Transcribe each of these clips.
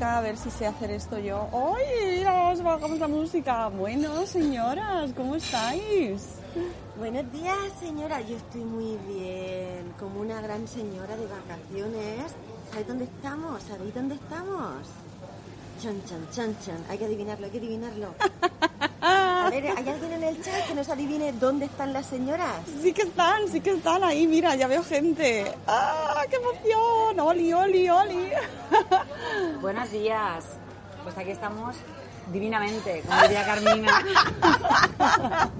Música, a ver si sé hacer esto yo. ¡Ay, mira, bajamos la música! Bueno, señoras, ¿cómo estáis? Buenos días, señora. Yo estoy muy bien, como una gran señora de vacaciones. ¿Sabéis dónde estamos? ¿Sabéis dónde estamos? Chan, chan, chan, chan. Hay que adivinarlo, hay que adivinarlo. A ver, ¿hay alguien en el chat que nos adivine dónde están las señoras? Sí que están, sí que están ahí, mira, ya veo gente. ¡Ah, qué emoción! ¡Oli, oli, oli! Buenos días. Pues aquí estamos divinamente, como diría Carmina.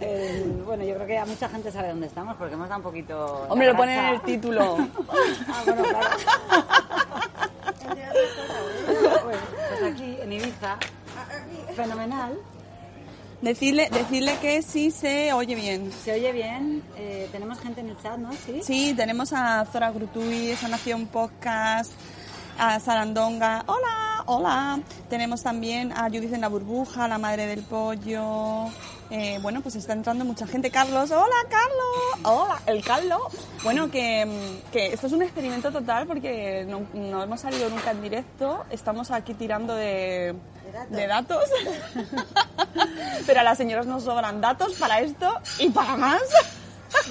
Eh, bueno, yo creo que a mucha gente sabe dónde estamos porque hemos dado un poquito. Hombre, lo ponen en el título. Ah, bueno, claro. Pues, pues aquí, en Ibiza. Fenomenal. Decirle, decirle que sí se oye bien. Se oye bien. eh, tenemos gente en el chat, ¿no? Sí. Sí, tenemos a Zora Grutui, a Nación Podcast, a Sarandonga. ¡Hola! ¡Hola! Tenemos también a Judith en la burbuja, la madre del pollo. Eh, bueno, pues está entrando mucha gente. Carlos, ¡hola, Carlos! ¡Hola, el Carlos! Bueno, que, que esto es un experimento total porque no, no hemos salido nunca en directo. Estamos aquí tirando de, de datos. Pero a las señoras nos sobran datos para esto y para más.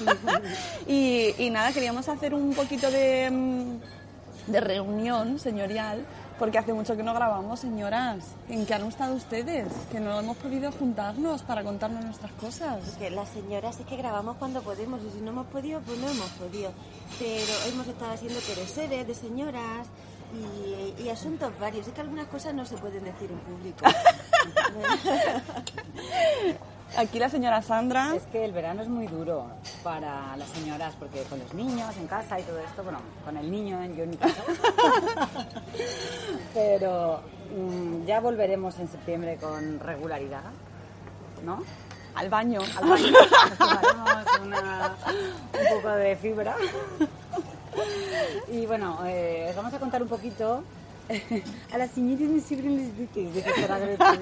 y, nada, queríamos hacer un poquito de, mm, de reunión señorial, porque hace mucho que no grabamos, señoras. ¿En qué han estado ustedes? Que no hemos podido juntarnos para contarnos nuestras cosas. Que las señoras es que grabamos cuando podemos y si no hemos podido, pues no hemos podido. Pero hemos estado haciendo pereseres de señoras y, y asuntos varios. Es que algunas cosas no se pueden decir en público. Aquí la señora Sandra. Es que el verano es muy duro para las señoras, porque con los niños en casa y todo esto, bueno, con el niño en yo en mi casa. Pero mm, ya volveremos en septiembre con regularidad, ¿no? Al baño. Al baño. Nos tomaremos una- un poco de fibra. Y bueno, eh, os vamos a contar un poquito. A las señoritas me sirven los dice Sara Gretel.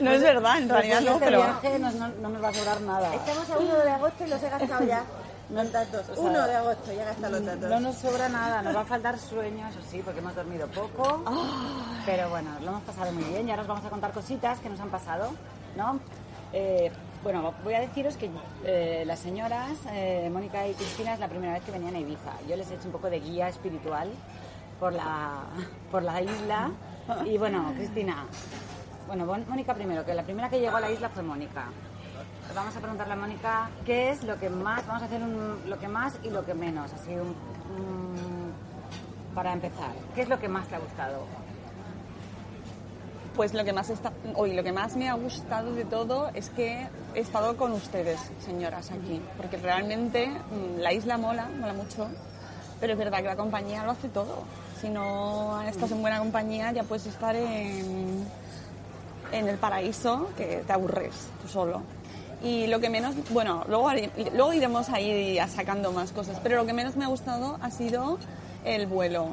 No es verdad, en realidad no, este pero... viaje nos- no, no nos va a sobrar nada. Estamos a 1 de agosto y los he gastado ya. Los datos. O sea, 1 de agosto, ya he gastado los datos. No nos sobra nada, nos va a faltar sueño, eso sí, porque hemos dormido poco. Pero bueno, lo hemos pasado muy bien y ahora os vamos a contar cositas que nos han pasado, ¿no? Eh, bueno, voy a deciros que eh, las señoras, eh, Mónica y Cristina, es la primera vez que venían a Ibiza. Yo les he hecho un poco de guía espiritual por la, por la isla. Y bueno, Cristina, bueno, Mónica primero, que la primera que llegó a la isla fue Mónica. Vamos a preguntarle a Mónica qué es lo que más, vamos a hacer un- lo que más y lo que menos, así un, un- para empezar. ¿Qué es lo que más te ha gustado? Pues lo que más está, hoy lo que más me ha gustado de todo es que he estado con ustedes, señoras, aquí, porque realmente mm, la isla mola, mola mucho, pero es verdad que la compañía lo hace todo. Si no estás en buena compañía, ya puedes estar en, en el paraíso que te aburres tú solo. Y lo que menos, bueno, luego, luego iremos ahí sacando más cosas, pero lo que menos me ha gustado ha sido el vuelo.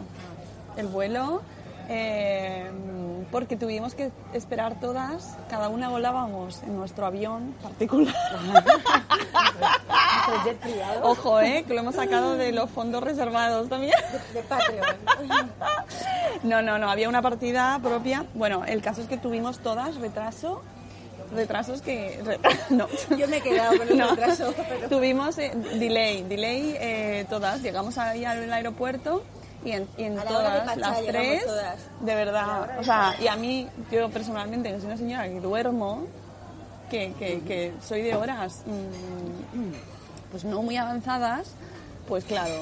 El vuelo, eh, porque tuvimos que esperar todas, cada una volábamos en nuestro avión particular. Ojo, ¿eh? Que lo hemos sacado de los fondos reservados también. De Patreon. No, no, no, había una partida propia. Bueno, el caso es que tuvimos todas retraso. Retrasos que... re- no. Yo me he quedado con el retraso, pero- Tuvimos eh, delay, delay eh, todas. Llegamos ahí al aeropuerto y en, y la todas, las tres, todas. de verdad. O sea, y a mí, yo personalmente, que soy una señora que duermo, que, que, que soy de horas mm, pues no muy avanzadas, pues claro,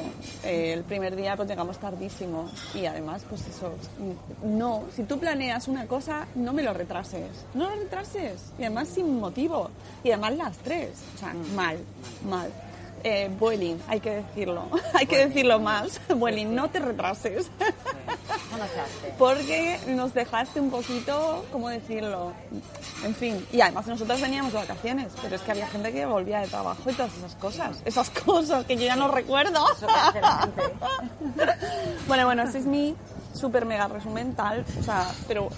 eh, el primer día pues llegamos tardísimo y además pues eso, mm, no, si tú planeas una cosa, no me lo retrases, no lo retrases y además sin motivo y además las tres, o sea, mal, mal. Eh, Vueling, hay que decirlo, hay que decirlo más, Vueling, no te retrases. Eso no. Porque nos dejaste un poquito, ¿cómo decirlo? En fin, y además nosotros veníamos de vacaciones, pero es que había gente que volvía de trabajo y todas esas cosas, esas cosas que yo ya no recuerdo. Bueno, bueno, ese es mi súper mega resumen tal, o sea, pero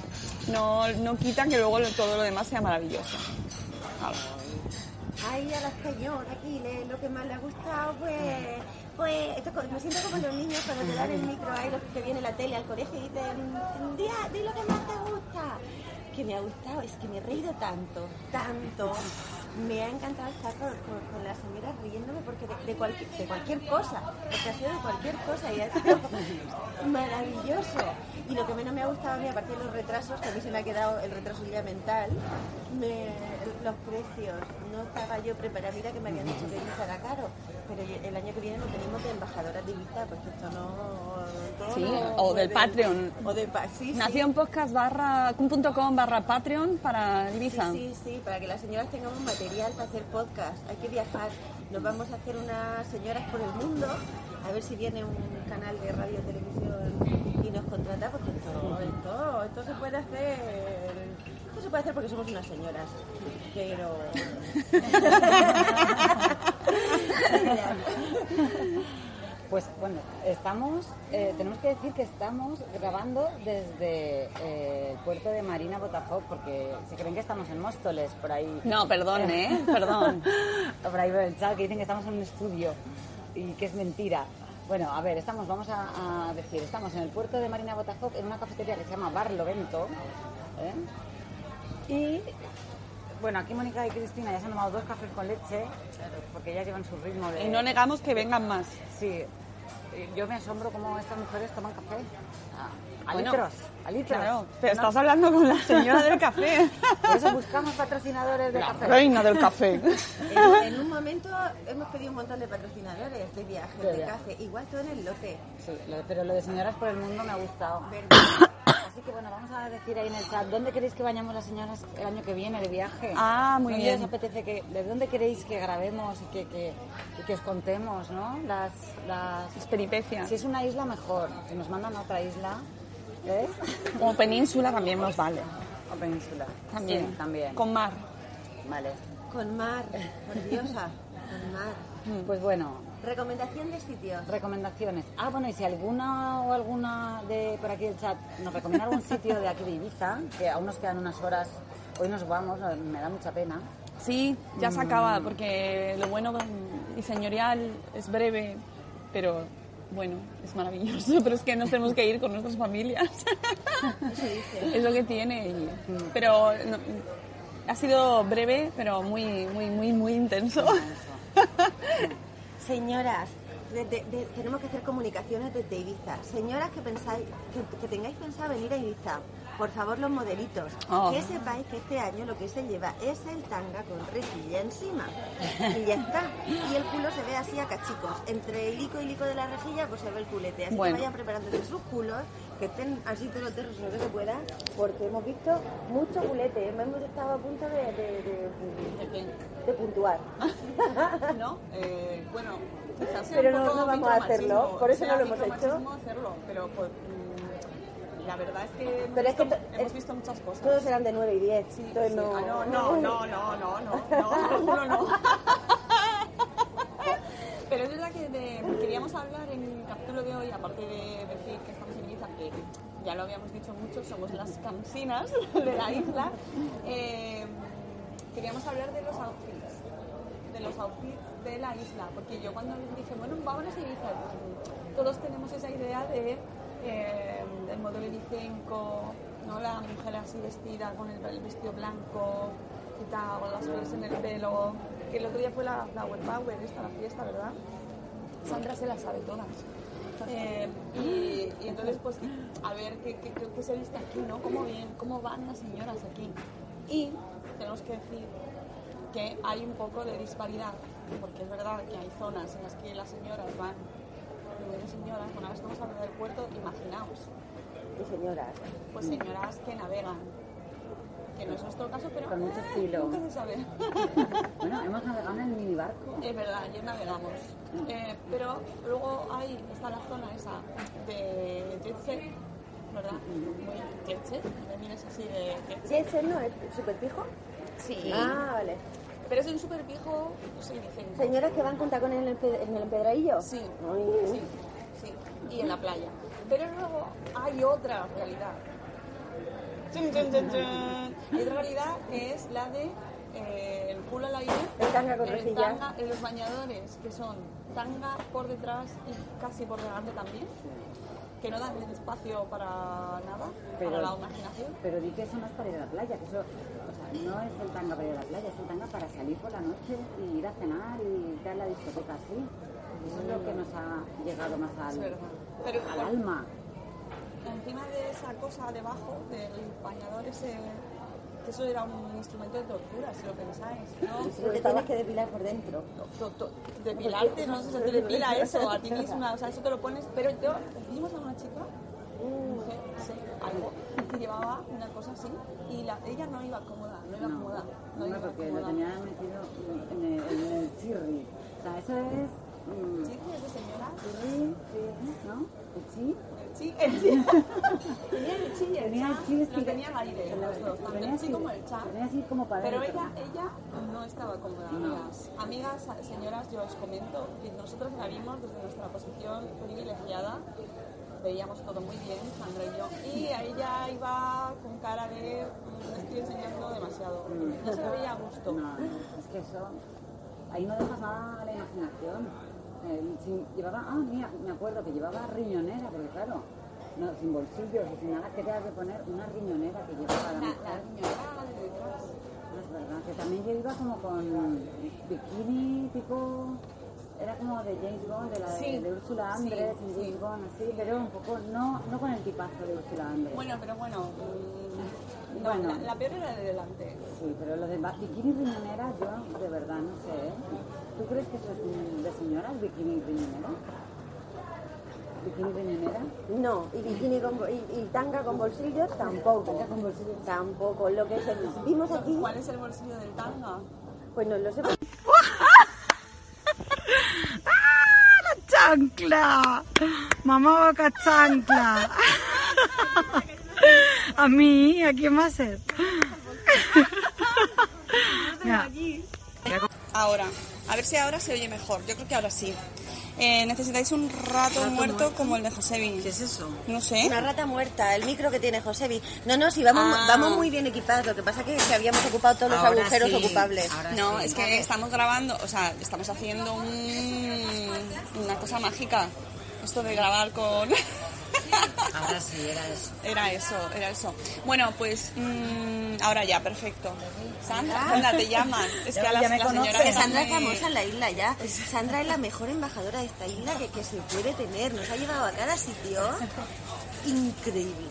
no, no quita que luego todo lo demás sea maravilloso. Hala. Ay, a la señora Aquiles, lo que más le ha gustado, pues, pues me siento como los niños cuando te dan el micro ahí, los que viene la tele al colegio y dicen, día, di lo que más te gusta. Que me ha gustado, es que me he reído tanto, tanto. Me ha encantado estar con, con- con las señoras riéndome porque de, de cualquier, de cualquier cosa, porque ha sido de cualquier cosa y ha sido maravilloso. Y lo que menos me ha gustado a mí, aparte de los retrasos, que a mí se me ha quedado el retraso ya mental, me- los precios. No estaba yo preparada. Mira que me habían dicho que Ibiza era caro, pero el año que viene lo tenemos de embajadoras de Ibiza, porque esto no... esto Sí, no o del puede- Patreon. O pa- sí, sí. Nación podcast barra, com barra Patreon para Ibiza. Sí, sí, sí, para que las señoras tengamos material para hacer podcast. Hay que viajar. Nos vamos a hacer unas señoras por el mundo, a ver si viene un canal de radio televisión y nos contrata, porque esto, esto, esto se puede hacer. Esto se puede hacer porque somos unas señoras. Pero. Pues bueno, estamos, eh, tenemos que decir que estamos grabando desde eh, el puerto de Marina Botafogo porque se creen que estamos en Móstoles, por ahí. No, perdón, ¿eh? Perdón. por ahí por el chat que dicen que estamos en un estudio y que es mentira. Bueno, a ver, estamos, vamos a, a decir, estamos en el puerto de Marina Botafogo en una cafetería que se llama Bar Lovento. ¿eh? Y bueno, aquí Mónica y Cristina ya se han tomado dos cafés con leche, porque ellas llevan su ritmo de... Y no negamos que vengan más. Sí, yo me asombro cómo estas mujeres toman café. A, a Bueno, litros, a litros. Claro, pero ¿no? estás hablando con la señora del café. Por eso buscamos patrocinadores de La café. reina del café. En, en un momento hemos pedido un montón de patrocinadores de viajes, De de café. Igual todo en el lote. Sí, pero lo de Señoras por el Mundo me ha gustado. Así que bueno, vamos a decir ahí en el chat, ¿dónde queréis que vayamos las señoras el año que viene de viaje? Ah, muy ¿Dónde bien. os apetece que, ¿De dónde queréis que grabemos y que, que, y que os contemos, no? Las, las... Las peripecias. Si es una isla, mejor. Si nos mandan a otra isla, ¿eh? O península también nos vale. O península. También. Sí, también. Con mar. Vale. Con mar, por diosa, con mar. Pues bueno, Recomendación de sitios. recomendaciones. Ah, bueno, y si alguna o alguna de por aquí del chat nos recomienda algún sitio de aquí de Ibiza, que aún nos quedan unas horas, hoy nos vamos, me da mucha pena. Sí, ya se Mm. acaba, porque lo bueno y señorial es breve, pero bueno, es maravilloso. Pero es que nos tenemos que ir con nuestras familias. es lo que tiene. pero no, ha sido breve, pero muy, muy, muy, muy intenso. Señoras, de- de- tenemos que hacer comunicaciones desde Ibiza. Señoras que pensáis, que tengáis pensado venir a Ibiza, por favor los modelitos, Oh. que sepáis que este año lo que se lleva es el tanga con rejilla encima. Y ya está. Y el culo se ve así a cachicos. Entre el ico y el ico de la rejilla, pues se ve el culete. Así Bueno. que vayan preparándose sus culos, que estén así todos terros lo que se pueda, porque hemos visto mucho culete. Hemos estado a punto de, de, de- de puntuar. ¿No? Eh, bueno, Pero no- vamos a hacerlo, por eso sea no lo hemos hecho. hacerlo, pero pues, la verdad es que hemos, Pero es que visto, hemos muchas cosas. Todos eran de 9 y 10. entonces Sí, no... ah, no, no, no, no, no, no, no, alguno no. Pero es verdad que de- queríamos hablar en el capítulo de hoy, aparte de decir que estamos en Ibiza, que ya lo habíamos dicho mucho, somos las cansinas de la isla, eh, queríamos hablar de los outfits, de los outfits de la isla, porque yo cuando dije, bueno, vámonos a Ibiza, pues, todos tenemos esa idea de eh, del modelo ibicenco, ¿no? la mujer así vestida con el, el vestido blanco con las flores en el pelo, que el otro día fue la Flower Power, la fiesta, ¿verdad? Sandra se las sabe todas. Eh, y, entonces, pues, a ver qué, qué- qué se viste aquí, ¿no? ¿Cómo, bien, ¿Cómo van las señoras aquí? Y tenemos que decir que hay un poco de disparidad, porque es verdad que hay zonas en las que las señoras van, primero señoras, bueno, ahora estamos hablando del puerto, imaginaos, Y señoras. pues señoras que navegan, que no es nuestro caso, pero Con mucho eh, estilo. nunca se sabe. Bueno, hemos navegado en el mini barco. Es verdad, ayer navegamos. Eh, pero luego ahí está la zona esa de jet set, ¿verdad? Muy jet set, me mires así de jet set. ¿Jet set no es súper pijo? Sí. Ah, vale. Pero es un super pijo, no sé, dicen. ¿Señoras que van con tacones en el, en el empedradillo? Sí, Ay. sí, sí. Y en la playa. Pero luego hay otra realidad. Chun, chun, chun, chun. Hay otra realidad que es la de eh, el culo al aire. El tanga con el tanga en los bañadores, que son tanga por detrás y casi por delante también. Que no dan espacio para nada, Pero- para la imaginación. Pero di que eso no es para ir a la playa, que eso, no es el tanga para ir a la playa, es el tanga para salir por la noche y ir a cenar y a la discoteca así. Eso es lo que nos ha llegado más al. Pero al alma. encima de esa cosa debajo del bañador ese eso era un instrumento de tortura si lo pensáis ¿no? Pero te tienes que depilar por dentro. To- to- depilarte no sé si te depila eso a ti misma o sea eso te lo pones pero yo vimos a una chica mujer sí, algo que llevaba una cosa así y la, ella no iba cómoda no iba No, cómoda no no, iba porque lo cómoda tenía metido en el, en el chirri. O sea, eso es... mm, ¿Sí? ¿Es de señora? chirri, sí, ¿no? El chi. El chi, el chi. tenía el chi y el Tenía el cha, chi lo tenía al aire los dos, tanto el chi así- como el cha tenía así como para Pero ella, ella no estaba cómoda, amigas. Amigas, señoras, yo os comento que nosotros la vimos desde nuestra posición privilegiada. Veíamos todo muy bien, Sandra y yo. Y a ella iba con cara de "Mm, estoy enseñando demasiado. No se veía a gusto. No, es que eso, ahí no dejas nada a la imaginación. Eh, llevaba, ah, mira, me acuerdo que llevaba riñonera, porque claro, no, sin bolsillos y sin nada, que te de poner una riñonera que llevaba la La, la mujer. niñera de detrás. No es verdad, que también yo iba como con bikini tipo, era como de James Bond, de la de, Sí, de Úrsula sí, Andrés, en sí. James Bond, así, pero un poco, no, no con el tipazo de Úrsula Andrés. Bueno, pero bueno. mm, No, Bueno. la, la peor era de delante. Sí, pero lo de ba- bikini riñonera yo de verdad no sé. ¿eh? ¿Tú crees que eso es de señoras, bikini riñonera? ¿Bikini riñonera? No, y bikini con, y, y tanga con bolsillos tampoco. Tanga con bolsillos. Tampoco. Lo que es el- vimos aquí, ¿Cuál es el bolsillo del tanga? pues no lo sé. Chancla. Mamá vaca chancla. A mí, ¿a quién más es? Mira, Ahora, a ver si ahora se oye mejor. Yo creo que ahora sí. Eh, necesitáis un rato, muerto, como el de Josebi. ¿Qué es eso? No sé. Una rata muerta, el micro que tiene Josebi. No, no, sí, vamos, Ah. vamos muy bien equipados. Lo que pasa que, que habíamos ocupado todos los agujeros sí, ocupables. ahora No, sí. es que estamos grabando, o sea, estamos haciendo un- una cosa mágica. Esto de grabar con... Ahora sí, era eso. Era eso, era eso. Bueno, pues mm, ahora ya, perfecto. Sandra, Sandra, te llaman. Es que a las, Ya me la señora Que Sandra es está muy- famosa en la isla ya. Sandra es la mejor embajadora de esta isla que, que se puede tener. Nos ha llevado a cada sitio increíble.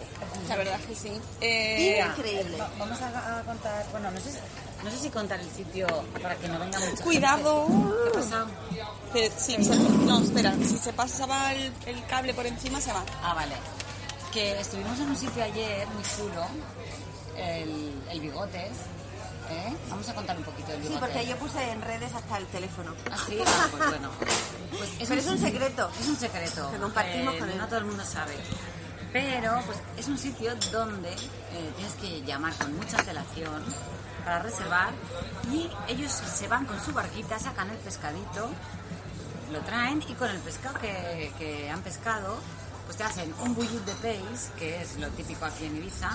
La verdad que sí. Eh, Increíble. Va- Vamos a, a contar, bueno, no sé, si- no sé si contar el sitio para que no venga mucha Cuidado. gente. ¿Qué ha pasado? que- sí, se- no, espera, si se pasaba el, el cable por encima se va. Ah, vale. Que estuvimos en un sitio ayer muy chulo, el, el Bigotes. ¿eh? Vamos a contar un poquito del Sí, porque yo puse en redes hasta el teléfono. Ah, sí, Ah, pues bueno. Pues Pero es un secreto. Es un secreto. Que compartimos eh, con él. No todo el mundo sabe. Pero pues es un sitio donde eh, tienes que llamar con mucha antelación para reservar y ellos se van con su barquita, sacan el pescadito, lo traen y con el pescado que, que han pescado pues te hacen un bullit de peix, que es lo típico aquí en Ibiza,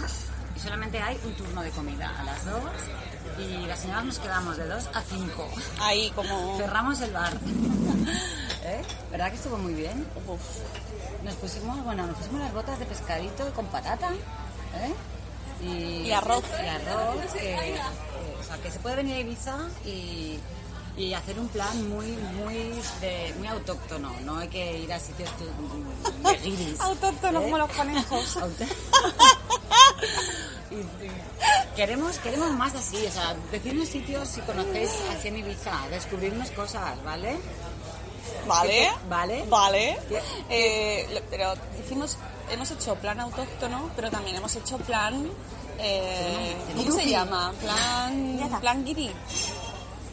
y solamente hay un turno de comida a las dos y las señoras nos quedamos de dos a cinco. Ahí como... Cerramos el bar. ¿Eh? ¿Verdad que estuvo muy bien? Nos pusimos, bueno, nos pusimos las botas de pescadito con patata, ¿eh? Y, Y arroz. Y arroz, que, que- o sea, que se puede venir a Ibiza y, y hacer un plan muy, muy, de, muy autóctono. No hay que ir a sitios de guiris. Autóctono ¿eh? como los conejos. Queremos, queremos más así, o sea, decirnos sitios si conocéis así en Ibiza, descubrirnos cosas, ¿vale? Vale. Vale. Vale. Eh, pero hicimos, hemos hecho plan autóctono, pero también hemos hecho plan. Eh, ¿Cómo se llama? Plan. Plan guiri.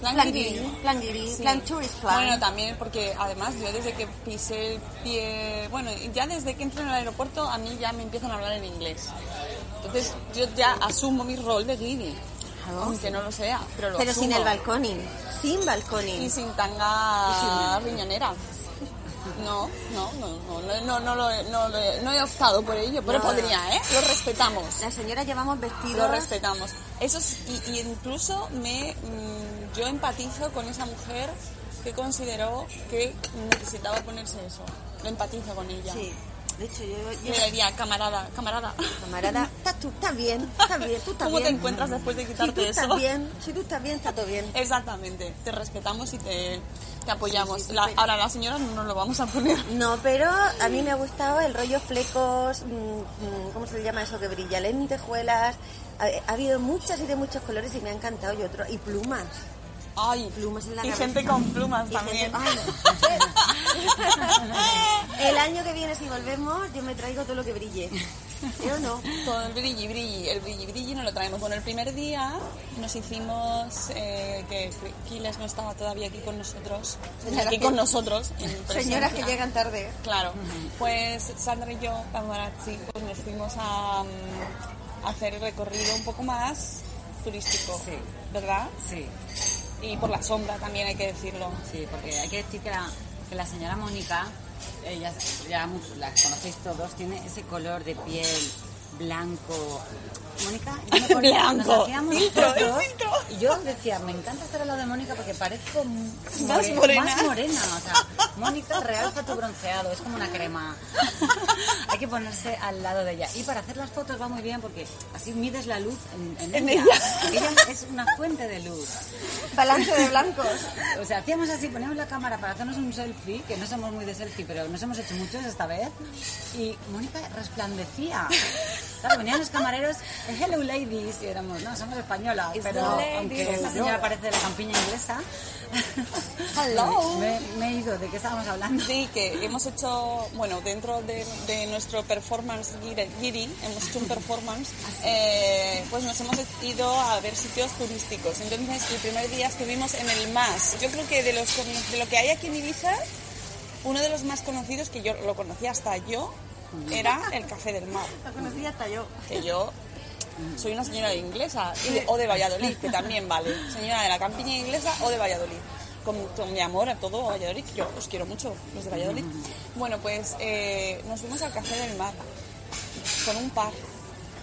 Plan, Plan guiri. guiri, plan guiri, Sí. plan tourist plan. Bueno, también porque además yo desde que pisé el pie. Bueno, ya desde que entro en el aeropuerto a mí ya me empiezan a hablar en inglés. Entonces yo ya asumo mi rol de guiri. Aunque no lo sea, pero lo Pero sin el balconing. Sin balconing. Y sin tanga riñonera. No, no, no, no, no, no, no, lo he- no, lo he- no he optado por ello, pero No, podría, ¿eh? Lo respetamos. Las señoras llevamos Lo vestidos. respetamos. Eso es, y, y incluso me, mm, yo empatizo con esa mujer que consideró que necesitaba ponerse eso. Lo empatizo con ella. Sí. De hecho, yo, Yo le diría, camarada, camarada. camarada, estás tú, estás bien, estás bien, tú estás ¿Cómo te encuentras después de Si tú quitarte estás eso? bien, si tú estás bien, está todo bien. Exactamente, te respetamos y te, te apoyamos. Sí, sí, La- pero- ahora, la señora no nos lo vamos a poner. No, pero a mí me ha gustado el rollo flecos, mm, mm, ¿cómo se le llama eso? Que brilla, lentejuelas. Ha, ha habido muchas y de muchos colores y me ha encantado. Y otro, y plumas. Ay, Plumas en la y cabeza. gente con plumas Y también. gente- Ay, el año que viene, si volvemos, yo me traigo todo lo que brille. Yo no. Con el brilli brilli, el brilli brilli no lo traemos. Bueno, el primer día nos hicimos, eh, que Kiles no estaba todavía aquí con nosotros, Señoras aquí que- con nosotros. en Señoras que llegan tarde. Claro, pues Sandra y yo, Paparazzi, pues nos fuimos a, mm, a hacer el recorrido un poco más turístico, Sí. ¿verdad? Sí, Y por la sombra también hay que decirlo. sí, porque hay que decir que la, que la señora Mónica, ella ya la conocéis todos, tiene ese color de piel blanco. Mónica, yo me ponía- Blanco. nos Filtro, y yo decía, me encanta estar al lado de Mónica porque parezco Más more- morena. más morena, o sea, Mónica realza tu bronceado, es como una crema. Hay que ponerse al lado de ella. Y para hacer las fotos va muy bien porque así mides la luz en, en En ella. ella. Ella es una fuente de luz. Balance de blancos. O sea, hacíamos así, poníamos la cámara para hacernos un selfie, que no somos muy de selfie, pero nos hemos hecho muchos esta vez. Y Mónica resplandecía. Claro, venían los camareros, hello ladies, y éramos, no, somos españolas, It's pero aunque esta señora parece de la campiña inglesa. Hello. Me, me he ido, ¿de qué estábamos hablando? Sí, que hemos hecho, bueno, dentro de, de nuestro performance giri, hemos hecho un performance, eh, pues nos hemos ido a ver sitios turísticos. Entonces, el primer día estuvimos en el MAS. Yo creo que de, los, de lo que hay aquí en Ibiza, uno de los más conocidos, que yo lo conocía hasta yo, era el Café del Mar. Lo conocí hasta yo. Que yo soy una señora inglesa y o de Valladolid, que también vale. Señora de la campiña inglesa o de Valladolid. Con, con mi amor a todo Valladolid, yo os quiero mucho, los de Valladolid. Bueno, pues eh, nos fuimos al Café del Mar con un par,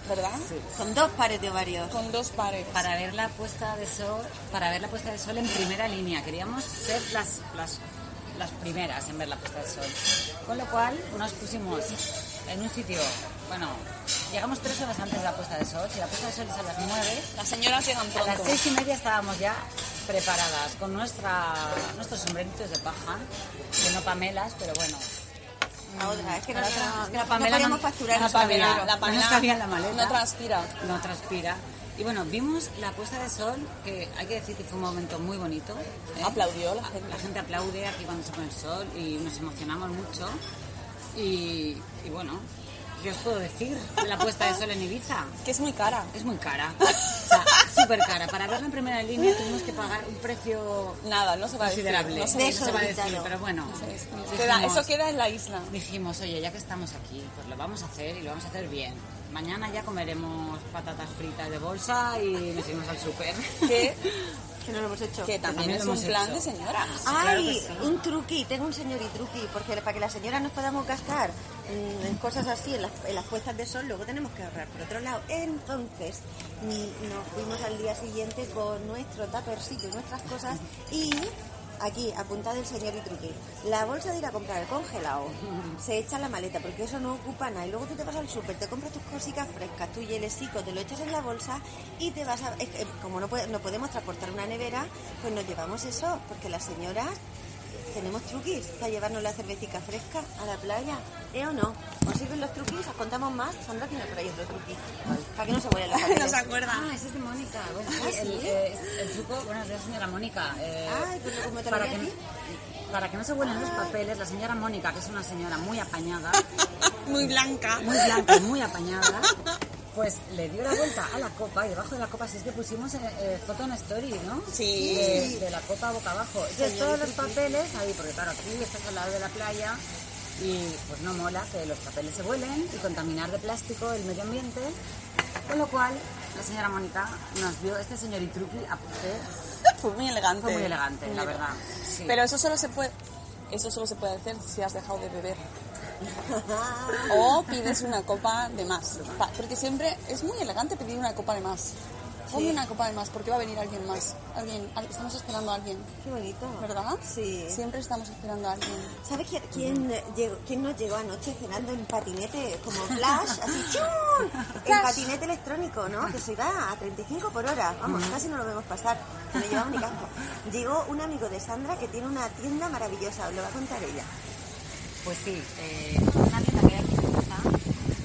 ¿verdad? Con dos pares de ovarios. Con dos pares. Para ver la puesta de sol, para ver la puesta de sol en primera línea. Queríamos ser las, las, las primeras en ver la puesta de sol. Con lo cual nos pusimos en un sitio, bueno, llegamos tres horas antes de la puesta de sol. Si la puesta de sol es a las nueve, Las señoras llegan a las pronto. seis y media estábamos ya preparadas con nuestra, nuestros sombreritos de paja, que no pamelas, pero bueno. La otra, es que no, La otra- no- es que la no Pamela podíamos no- facturar la en Pamela- la Pamela no la maleta. No transpira. no transpira. Y bueno, vimos la puesta de sol, que hay que decir que fue un momento muy bonito. ¿eh? Aplaudió la gente. La gente aplaude aquí cuando se pone el sol y nos emocionamos mucho. Y, y bueno, ¿qué os puedo decir de la puesta de sol en Ibiza? Que es muy cara. Es muy cara. O sea, súper cara. Para verla en primera línea tuvimos que pagar un precio Nada, no se va a decir. considerable. no se- no se va a decir, pero bueno. Dijimos- eso queda en la isla. Dijimos, oye, ya que estamos aquí, pues lo vamos a hacer y lo vamos a hacer bien. Mañana ya comeremos patatas fritas de bolsa y nos iremos al súper. Que, Que no lo hemos hecho. que también, también es un plan hecho. de que Ay, sí. un truqui, tengo un señor y truqui, porque para que las señoras nos podamos gastar en cosas así, en las, en las puestas de sol, luego tenemos que ahorrar por otro lado. Entonces, nos fuimos al día siguiente con nuestro tuppercito y nuestras cosas y aquí, apuntado el señor y truqui, la bolsa de ir a comprar el congelado. Se echa en la maleta porque eso no ocupa nada. Y luego tú te vas al súper, te compras tus cositas frescas, tu hielesico, te lo echas en la bolsa y te vas a... como no, puede- no podemos transportar una nevera, pues nos llevamos eso, porque las señoras tenemos truquis para llevarnos la cervecita fresca a la playa, ¿eh o no? ¿Os sirven los truquis? ¿Os contamos más? Sandra tiene por ahí otro truqui. Para que no se vuelen los no se acuerda. Ah, ese es de Mónica. Bueno, ¿Ah, sí? el, eh, el truco, bueno, es de la señora Mónica. eh, Ay, pues como te lo para, que, para que no se vuelen los papeles, la señora Mónica, que es una señora muy apañada, Muy blanca. muy blanca y muy apañada, pues le dio la vuelta a la copa y debajo de la copa, si es que pusimos eh, eh, foto en story, ¿no? Sí. De, de la copa boca abajo. Entonces todos los papeles ahí, porque claro, aquí estás al lado de la playa y pues no mola que los papeles se vuelen y contaminar de plástico el medio ambiente. Con lo cual, la señora Mónica nos dio este señor y truqui a. Fue muy elegante. Fue muy elegante, la verdad. Sí. Pero eso solo se puede, eso solo se puede hacer si has dejado de beber. o pides una copa de más. Porque siempre es muy elegante pedir una copa de más. Ponme una copa de más porque va a venir alguien más. Alguien, al- estamos esperando a alguien, Qué bonito. ¿verdad? Sí. Siempre estamos esperando a alguien. ¿Sabes quién, quién, eh, llegó, quién nos llegó anoche cenando en patinete como flash? Así, ¡chum! En patinete electrónico, ¿no? Que se iba a 35 por hora. Vamos, casi no lo vemos pasar. No llevaba ni casco. Llegó un amigo de Sandra que tiene una tienda maravillosa. Os lo va a contar ella. Pues sí, eh, una tienda que hay aquí en Ibiza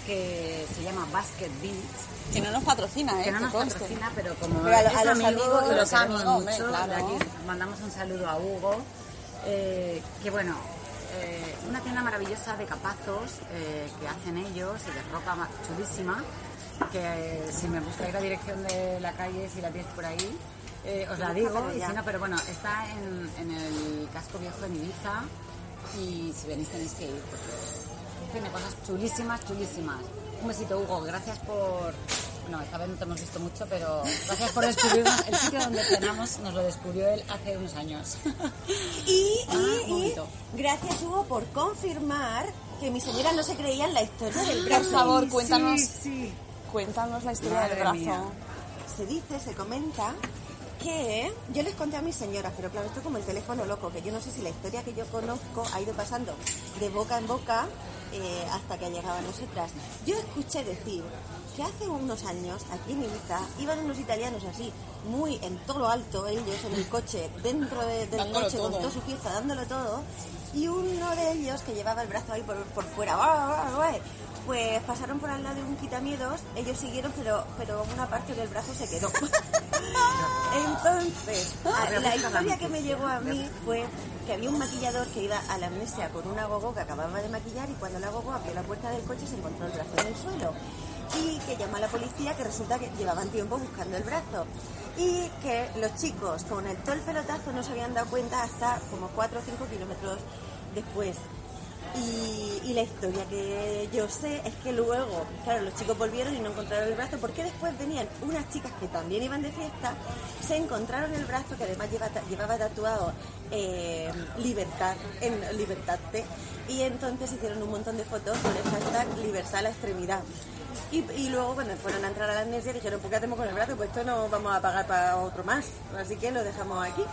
que se llama Basket Beats. Que no nos patrocina, ¿eh? que no nos patrocina, pero como Pero a lo- es a los amigo amigos, lo los amigos, mucho, claro. de aquí mandamos un saludo a Hugo, eh, que bueno, eh, una tienda maravillosa de capazos eh, que hacen ellos y de ropa ma- chulísima, que si me buscáis la dirección de la calle, si la tienes por ahí, os la digo, y si no, pero bueno, está en, en el casco viejo en Ibiza y si venís tenéis que ir porque tiene cosas chulísimas, chulísimas. Un besito, Hugo. Gracias por. Bueno, esta vez no te hemos visto mucho, pero gracias por descubrirnos. El sitio donde cenamos nos lo descubrió él hace unos años. Y, Ah, y, y gracias Hugo por confirmar que mi señora no se creía en la historia del Por brazo. favor, cuéntanos, Sí, sí. cuéntanos la historia Madre del brazo. mía. Se dice, se comenta que yo les conté a mis señoras, pero claro, esto es como el teléfono loco, que yo no sé si la historia que yo conozco ha ido pasando de boca en boca eh, hasta que ha llegado a nosotras. Yo escuché decir que hace unos años, aquí en Ibiza, iban unos italianos así, muy en todo lo alto, ellos en el coche, dentro de- del Dándolo coche, con todo. toda su fiesta, dándolo todo, y uno de ellos que llevaba el brazo ahí por, por fuera, pues pasaron por al lado de un quitamiedos, ellos siguieron, pero, pero una parte del brazo se quedó. Entonces, a- la historia que me llegó a mí fue que había un maquillador que iba a la amnesia con una gogo que acababa de maquillar y cuando la gogo abrió la puerta del coche se encontró el brazo en el suelo. Y que llamó a la policía que resulta que llevaban tiempo buscando el brazo. Y que los chicos con el todo el pelotazo no se habían dado cuenta hasta como 4 o 5 kilómetros después. Y, la historia que yo sé es que luego, claro, los chicos volvieron y no encontraron el brazo, porque después venían unas chicas que también iban de fiesta, se encontraron el brazo que además lleva- llevaba tatuado eh, libertad, en libertad y entonces hicieron un montón de fotos con el hashtag libertad a la extremidad. Y, y luego cuando fueron a entrar a la amnesia dijeron, ¿por qué hacemos con el brazo? Pues esto no vamos a pagar para otro más, así que lo dejamos aquí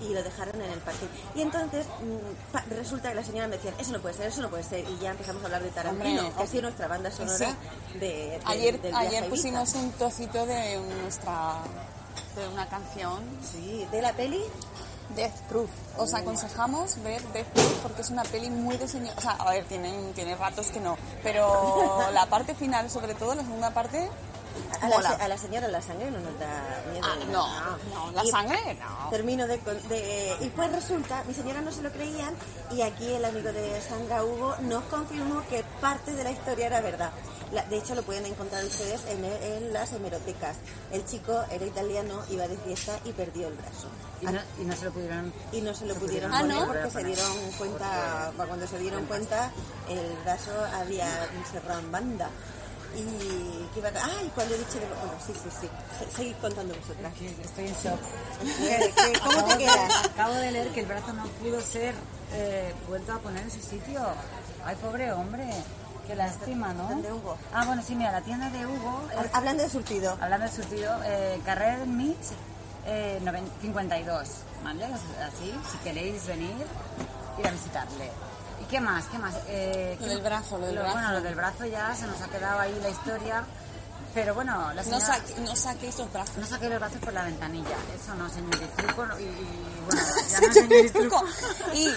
y lo dejaron en el parque. Y entonces mm, resulta que la señora me decía, eso no puede ser, eso no puede ser. Y ya empezamos a hablar de Tarantino, Hombre, que ha sido nuestra banda sonora Sí. de, de- Ayer, del viaje a ayer pusimos un trocito de nuestra de una canción Sí, de la peli. Death Proof. Os aconsejamos ver Death Proof porque es una peli muy de señor. O sea, a ver, tiene, tiene ratos que no. Pero la parte final, sobre todo, la segunda parte, A la, a la señora la sangre no nos da miedo. Ah, no, no, la Y sangre no. Termino de, con- de- Y pues resulta, mi señora no se lo creían y aquí el amigo de Sandra Hugo nos confirmó que parte de la historia era verdad. La- de hecho, lo pueden encontrar ustedes en, en las hemerotecas. El chico era italiano, iba de fiesta y perdió el brazo. Y no, y no se lo pudieron... Y no se lo pudieron Ah, poner ¿no? porque se dieron cuenta, cuando se dieron cuenta, el brazo había cerrado en banda. Y iba a- ay, cuando he dicho de bueno, sí, sí, sí. Se- Seguid contando vosotras. Estoy en shock. ¿Qué- qué- ¿Cómo Acabo te de-? Acabo de leer que el brazo no pudo ser eh, vuelto a poner en su sitio. Ay, pobre hombre. Qué lástima, ¿no? ¿Dónde Hugo? Ah, bueno, sí, mira, la tienda de Hugo... es- Hablando de surtido. hablando de surtido, eh, Carrer Mitch eh, noven- 52, ¿vale? Así, si queréis venir, ir a visitarle. ¿Y qué más? ¿Qué más? Eh, Lo ¿qué- del brazo, lo del brazo. Bueno, lo del brazo ya se nos ha quedado ahí la historia. Pero bueno, la No, señora... saque- no saquéis los brazos. No saquéis los brazos por la ventanilla. Eso no, señor y truco. Y, y, bueno, ya no señor y truco. Y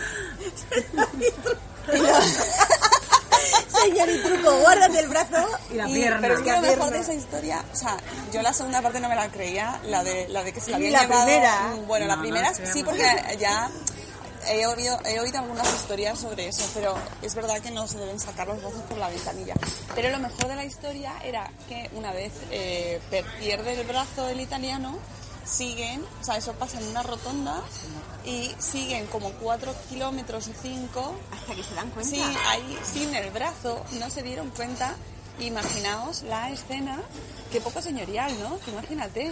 Señor y truco, guárdate el brazo. Y la Y- pierna. pero es que lo mejor pierna. de esa historia, o sea, yo la segunda parte no me la creía, la de, la de que se la habían La llevado. primera. Bueno, No, la no primera nos sí, porque ya he oído, he oído algunas historias sobre eso, pero es verdad que no se deben sacar los brazos por la ventanilla. Pero lo mejor de la historia era que una vez eh, pierde el brazo el italiano, siguen, o sea, eso pasa en una rotonda y siguen como 4 kilómetros y 5 Hasta que se dan cuenta. Sí, ahí sin el brazo, no se dieron cuenta. Imaginaos la escena, qué poco señorial, ¿no? Imagínate.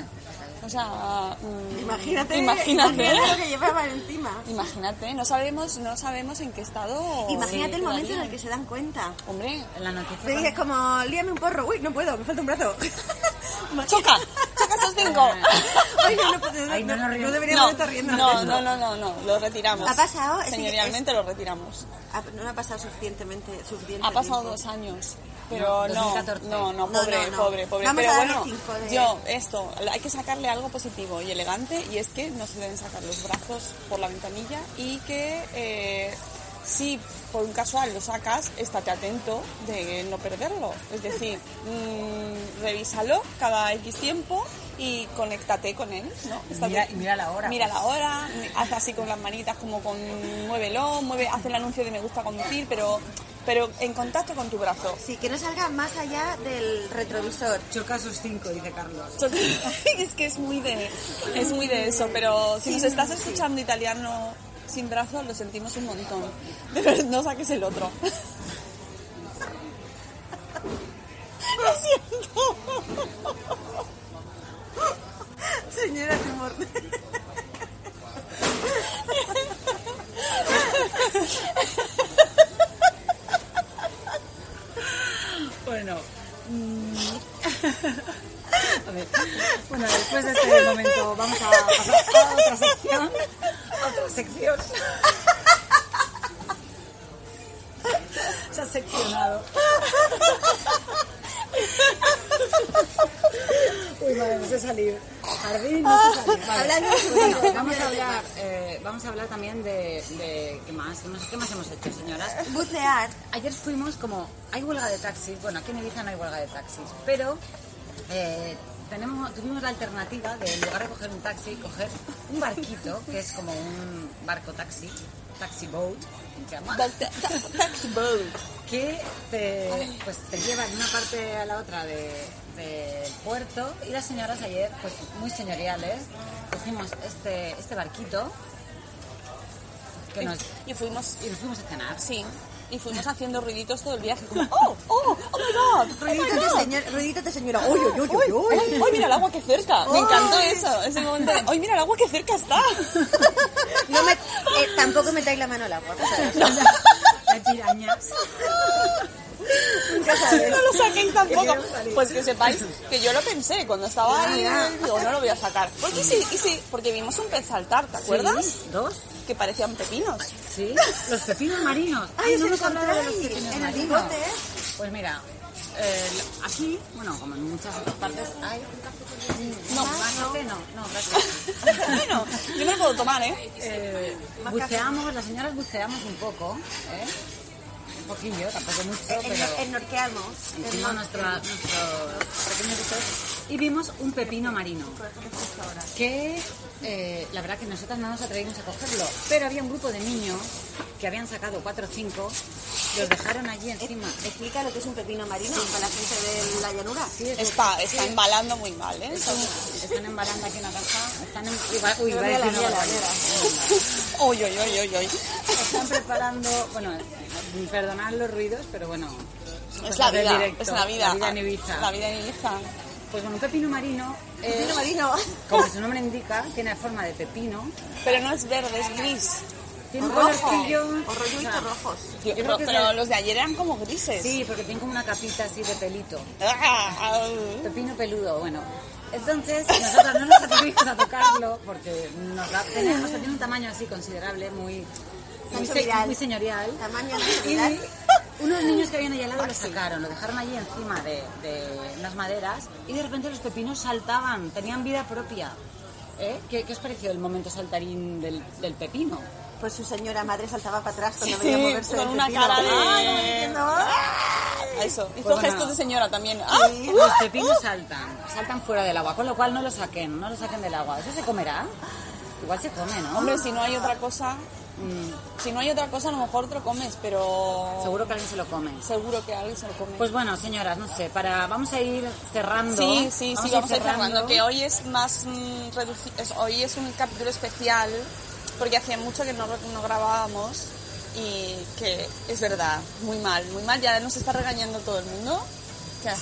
O sea, mm, Imagínate, imagínate, lo que llevaban encima. Imagínate, no sabemos, no sabemos en qué estado. Imagínate el momento en el que se dan cuenta. Hombre, En la noticia... Te dices como, líame un porro. Uy, no puedo, me falta un brazo. choca, choca esos cinco. Ay, no, no, Ay, no riamos. deberíamos estar riendo. no, no, no, no, no, lo retiramos. Ha pasado, es Señorialmente lo retiramos. Ah, No ha pasado suficientemente, suficiente Ha pasado tiempo. dos años. Pero No, no, 2014. no, pobre, pobre, pobre. Vamos Pero a bueno, de- yo, esto, hay que sacarle algo positivo y elegante y es que no se deben sacar los brazos por la ventanilla y que eh, si por un casual lo sacas, estate atento de no perderlo. Es decir, mm, revísalo cada X tiempo y conéctate con él, ¿no? Estate- Mira- mira la hora. Mira la hora, haz así con las manitas como con muévelo, mueve, haz el anuncio de me gusta conducir, pero pero en contacto con tu brazo. Sí, que no salga más allá del retrovisor. Choca sus cinco, dice Carlos. es que es muy de es muy de eso, pero si nos estás escuchando italiano sin brazo, lo sentimos un montón. Verdad, no saques el otro. Lo siento. Señora Timor. Bueno. mm, A ver. Bueno, después de este momento vamos a pasar a otra sección. A otra sección. Se ha seccionado. Uy, madre, no sé salir. Jardín, no. Vale. Bueno, fútbol, vamos a hablar, eh, vamos a hablar también de, de ¿qué más? ¿Qué más? ¿Qué más hemos hecho, señoras? Bucear. Ayer fuimos como, hay huelga de taxis, bueno, aquí en Ibiza no hay huelga de taxis, pero eh, tenemos, tuvimos la alternativa de en lugar de coger un taxi, coger un barquito, que es como un barco taxi, taxi boat, se llama, Taxi boat. que te, pues, te lleva de una parte a la otra de- del puerto y las señoras ayer, pues muy señoriales, cogimos este, este barquito que nos, Y fuimos y nos fuimos a cenar. Sí, y fuimos haciendo ruiditos todo el viaje, como, oh, oh, oh my god, oh my Ruiditos de, señor, ruiditos de señora. Uy, uy, uy, uy, uy. ¡Ay, ay, mira el agua que cerca! Me encantó eso, ese momento de, ¡ay, mira el agua que cerca está! No me, eh, tampoco metáis la mano al agua. Nunca sabes. No lo saquéis tampoco. Pues que sepáis que yo lo pensé cuando estaba ahí, digo, no lo voy a sacar. Porque sí, y sí, porque vimos un pez saltar, ¿te acuerdas? Sí, dos. Que parecían pepinos. Sí, los pepinos marinos. Ay, no os hemos hablado de los pepinos en el marinos. bigote. Pues mira, eh, aquí, bueno, como en muchas otras partes, hay... No, café no, no, gracias. bueno, yo me lo puedo tomar, ¿eh? Eh, buceamos, las señoras buceamos un poco, ¿eh? Un poquillo, tampoco mucho, En, pero... en Norqueamos. Hicimos nuestra, nuestros pequeños y vimos un pepino marino. Que eh, la verdad que nosotras no nos atrevimos a cogerlo, pero había un grupo de niños que habían sacado cuatro o cinco, los dejaron allí encima. Explica lo que es un pepino marino para la gente de la llanura. Sí, es- Está, está sí. embalando muy mal, ¿eh? Están, están embalando aquí una caja. Están en, uy, la decir una mía, la barbaridad. Uy, uy, uy, uy, uy. Están preparando, bueno, perdonad los ruidos, pero bueno. Es la vida, es la vida. La vida en Ibiza. La vida en Ibiza. Pues bueno, un pepino marino, Pepino marino. como su nombre indica, tiene forma de pepino. Pero no es verde, es gris. Tiene un Rojo. colorcillo. O rollitos o sea, rojos. Tío, Yo pero los de ayer eran como grises. Sí, porque tiene como una capita así de pelito. Ah, Pepino peludo, bueno. Entonces, nosotros no nos atrevimos a tocarlo porque nos da pena. O sea, tiene un tamaño así considerable, muy, muy, muy señorial. Tamaño Y. unos niños que habían ahí al lado lo sacaron, lo dejaron allí encima de, de unas maderas y de repente los pepinos saltaban, tenían vida propia. ¿Eh? ¿Qué, qué os pareció el momento saltarín del, del pepino? Pues su señora madre saltaba para atrás cuando Sí, veía moverse con una pepino. cara de- Ay, no me entiendo. Eso, hizo Pues bueno. gestos de señora también. ¡Ah! Los pepinos saltan, saltan fuera del agua, con lo cual no lo saquen, no lo saquen del agua. ¿Eso se comerá? Igual se come, ¿no? Hombre, si no hay otra cosa, mm, si no hay otra cosa, a lo mejor te lo comes, pero Seguro que alguien se lo come. seguro que alguien se lo come. Pues bueno, señoras, no sé, para vamos a ir cerrando. Sí, sí, sí, vamos a ir cerrando. cerrando. Que hoy es más mm, reduci- es- hoy es un capítulo especial porque hacía mucho que no, no grabábamos y que es verdad, muy mal, muy mal. Ya nos está regañando todo el mundo. Sea,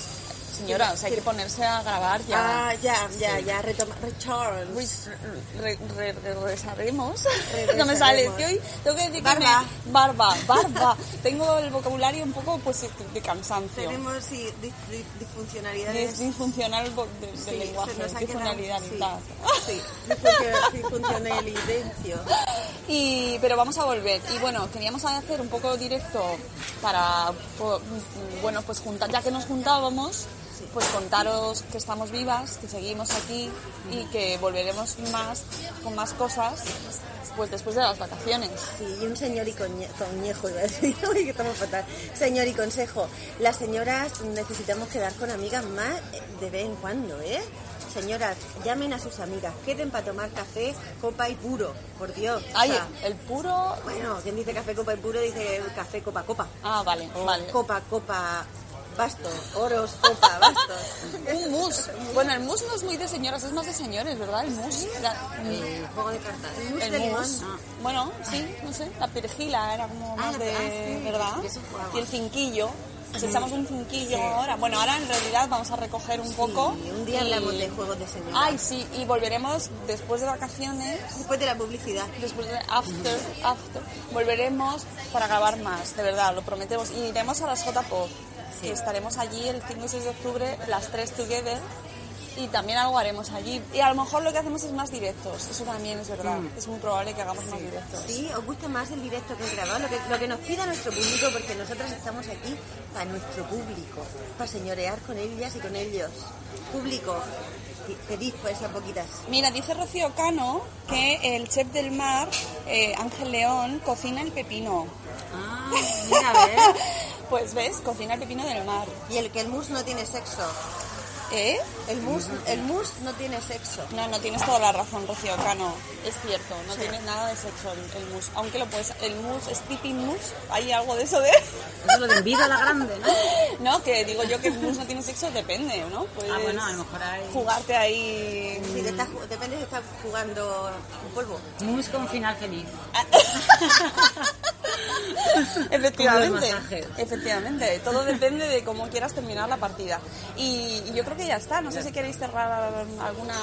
señora, o sea, hay que ponerse a grabar ya. Ah, ya, ya, ya, retoma, returns. Re- re- re- no me sale. Que hoy tengo que decir que Barba. barba, barba. tengo el vocabulario un poco pues de cansancio. Tenemos sí, dis- dis- Es disfuncionalidades. disfuncional vo- de- del Sí, lenguaje, ha quedado- disfuncionalidad. Sí, disfuncio- disfuncionalidencio. Y, pero vamos a volver. Y bueno, queríamos hacer un poco directo para, bueno, pues juntar, ya que nos juntábamos, pues contaros que estamos vivas, que seguimos aquí y que volveremos más, con más cosas, pues después de las vacaciones. Sí, y un señor y coñejo, iba a decir, que estamos fatal. Señor y consejo, las señoras necesitamos quedar con amigas más de vez en cuando, ¿eh? Señoras, llamen a sus amigas, queden para tomar café, copa y puro, por Dios. O Ay, sea, el puro... bueno, quien dice café, copa y puro dice café, copa, copa. Ah, vale, O vale. Copa, copa, bastos, oros, copa, bastos. Un mus. Bueno, el mus no es muy de señoras, es más de señores, ¿verdad? El mus. La- El juego de cartas. El mus. limón. Bueno, sí, no sé. La perejila era como Ah, más de. ah, sí, ¿Verdad? Y el cinquillo. Nos echamos un cinquillo ahora. Bueno, ahora en realidad vamos a recoger un poco. Un día y- hablamos de juegos de señoras. Ay, sí, y volveremos después de vacaciones. Después de la publicidad. Después de after, after, volveremos para grabar más, de verdad, lo prometemos. Y iremos a las Que estaremos allí el 5 y 6 de octubre, las tres together, y también algo haremos allí. Y a lo mejor lo que hacemos es más directos, eso también es verdad, es muy probable que hagamos más directos. Sí, os gusta más el directo que el grabado, lo que, lo que nos pida nuestro público, porque nosotros estamos aquí para nuestro público, para señorear con ellas y con ellos. Público, pedid pues esas poquitas. Mira, dice Rocío Cano que el chef del mar, eh, Ángel León, cocina el pepino. Ah, mira, a ver. Pues ves, cocina el pepino del mar. Y el que el mus no tiene sexo. ¿Eh? El mus, el mus no tiene sexo. No, no tienes toda la razón, Rocío Cano. Es cierto, no tiene nada de sexo el, el mus. Aunque lo puedes, el mus es pipi mus. Hay algo de eso de. Eso es lo de envidia a la grande, ¿no? No, que digo yo que el mus no tiene sexo, depende, ¿no? Puedes Ah, bueno, a lo mejor hay- jugarte ahí. Si te estás depende si estás jugando un polvo. Mus con final feliz. Efectivamente, los masajes. efectivamente, todo depende de cómo quieras terminar la partida. Y, y yo creo que ya está, no sé si queréis cerrar alguna...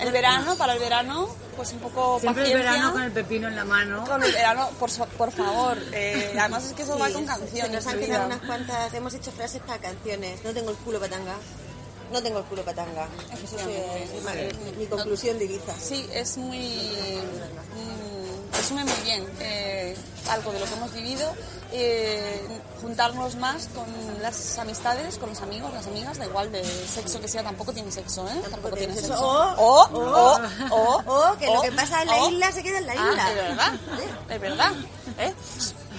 El verano, para el verano, pues un poco Siempre el paciencia. verano con el pepino en la mano. Con el verano, por, so- por favor. eh, además es que eso va Sí, con se- canciones. Se nos han quedado unas cuantas, hemos hecho frases para canciones. No tengo el culo patanga. No tengo el culo patanga. Eso Efectivamente. es mi, mi conclusión de Ibiza. Sí, es muy... mm, resume muy bien eh, algo de lo que hemos vivido. eh, juntarnos más con las amistades, con los amigos, las amigas, da igual de sexo que sea, tampoco tiene sexo, ¿eh? Tampoco tiene sexo. O, o, o, O que lo que pasa en la isla se queda en la Ah, isla. es verdad, es verdad. ¿eh?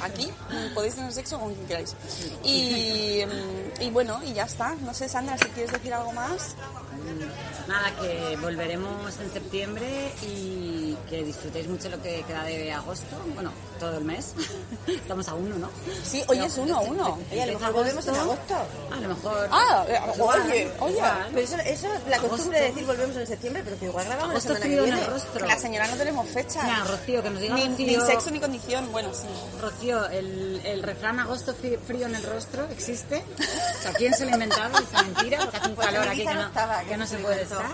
aquí podéis tener sexo con quien queráis. Y, mm, y bueno, y ya está. No sé, Sandra, si quieres decir algo más. Nada, que volveremos en septiembre y que disfrutéis mucho lo que queda de agosto. Bueno, todo el mes. Estamos a uno, ¿no? Sí, hoy es uno a uno. Oye, a lo mejor volvemos en agosto. A lo mejor. Ah, eh, oye, oye. Pero eso, eso la costumbre de decir volvemos en septiembre, pero que igual grabamos la Agosto semana que viene. el rostro. La señora no tenemos fecha. Mira, Rocío, que nos diga Ni, Rocío. ni sexo ni condición. Bueno, sí. Rocío, el, el refrán agosto frío en el rostro existe. O sea, ¿quién se lo ha inventado? Esa mentira, porque hace un Pues calor en aquí que no, estaba, que no se puede estar.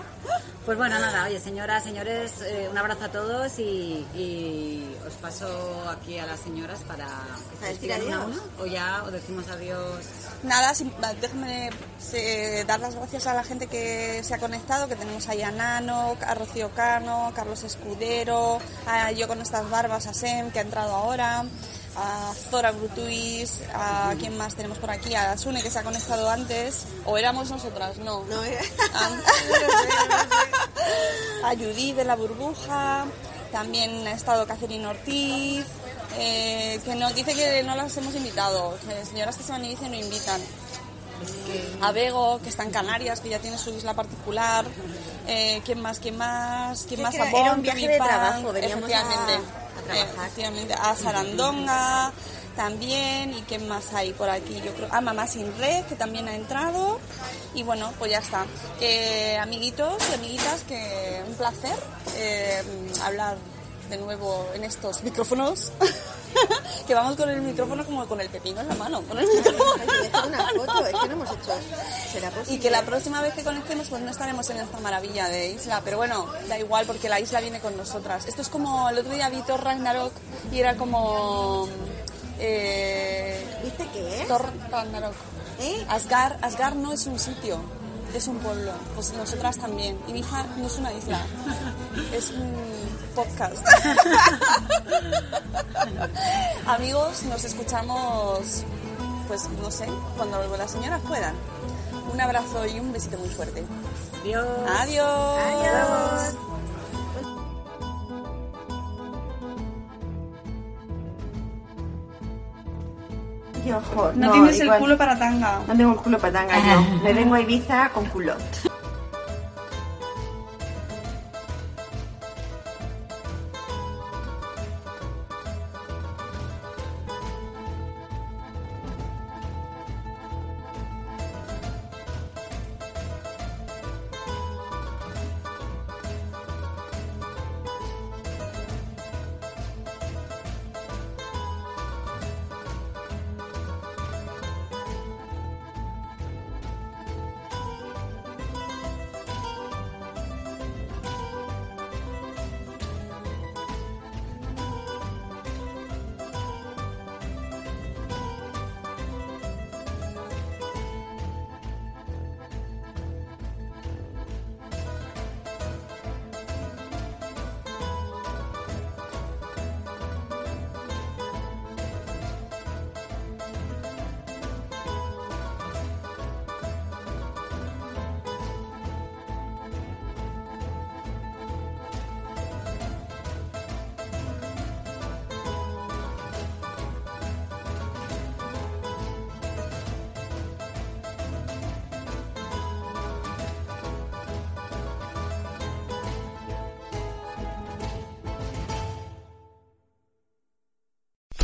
Pues bueno, nada, oye, señoras, señores, eh, un abrazo a todos y, y os paso aquí a las señoras para que se A decir despidan una adiós. una, o ya os decimos adiós. Nada, déjame eh, dar las gracias a la gente que se ha conectado, que tenemos ahí a Nano, a Rocío Cano, a Carlos Escudero, a yo con estas barbas, a Sem, que ha entrado ahora, a Zora Grutuis, a quién más tenemos por aquí, a Sune, que se ha conectado antes, o éramos nosotras, no. No, eh. a Judith de la burbuja, también ha estado Catherine Ortiz, eh, que nos dice que no las hemos invitado, que señoras que se van y dicen no invitan. A Bego, que está en Canarias, que ya tiene su isla particular. Eh, ¿Quién más? ¿Quién más? ¿Quién más? era- A Bon, era un viaje de trabajo, veníamos a- a trabajar. Efectivamente. A Sarandonga también. ¿Y quién más hay por aquí? Yo creo. A Mamá Sin Red, que también ha entrado. Y bueno, pues ya está. Que amiguitos y amiguitas, que un placer eh, hablar de nuevo en estos micrófonos. que vamos con el micrófono como con el pepino en la mano. Con el micrófono. Hay que dejar una foto, es que no hemos hecho. ¿Será posible? Y que la próxima vez que conectemos pues no estaremos en esta maravilla de isla, pero bueno, da igual porque la isla viene con nosotras. Esto es como el otro día vi Thor Ragnarok y era como... Eh, ¿Viste qué es? Thor Ragnarok. ¿Eh? Asgard, Asgard no es un sitio, es un pueblo. Pues nosotras también. Ibiza no es una isla, es un podcast. Amigos, nos escuchamos, pues no sé, cuando las señoras puedan. Un abrazo y un besito muy fuerte. Adiós. Adiós. Adiós. No, tienes el igual- culo para tanga. No tengo el culo para tanga yo. Me vengo a Ibiza con culot.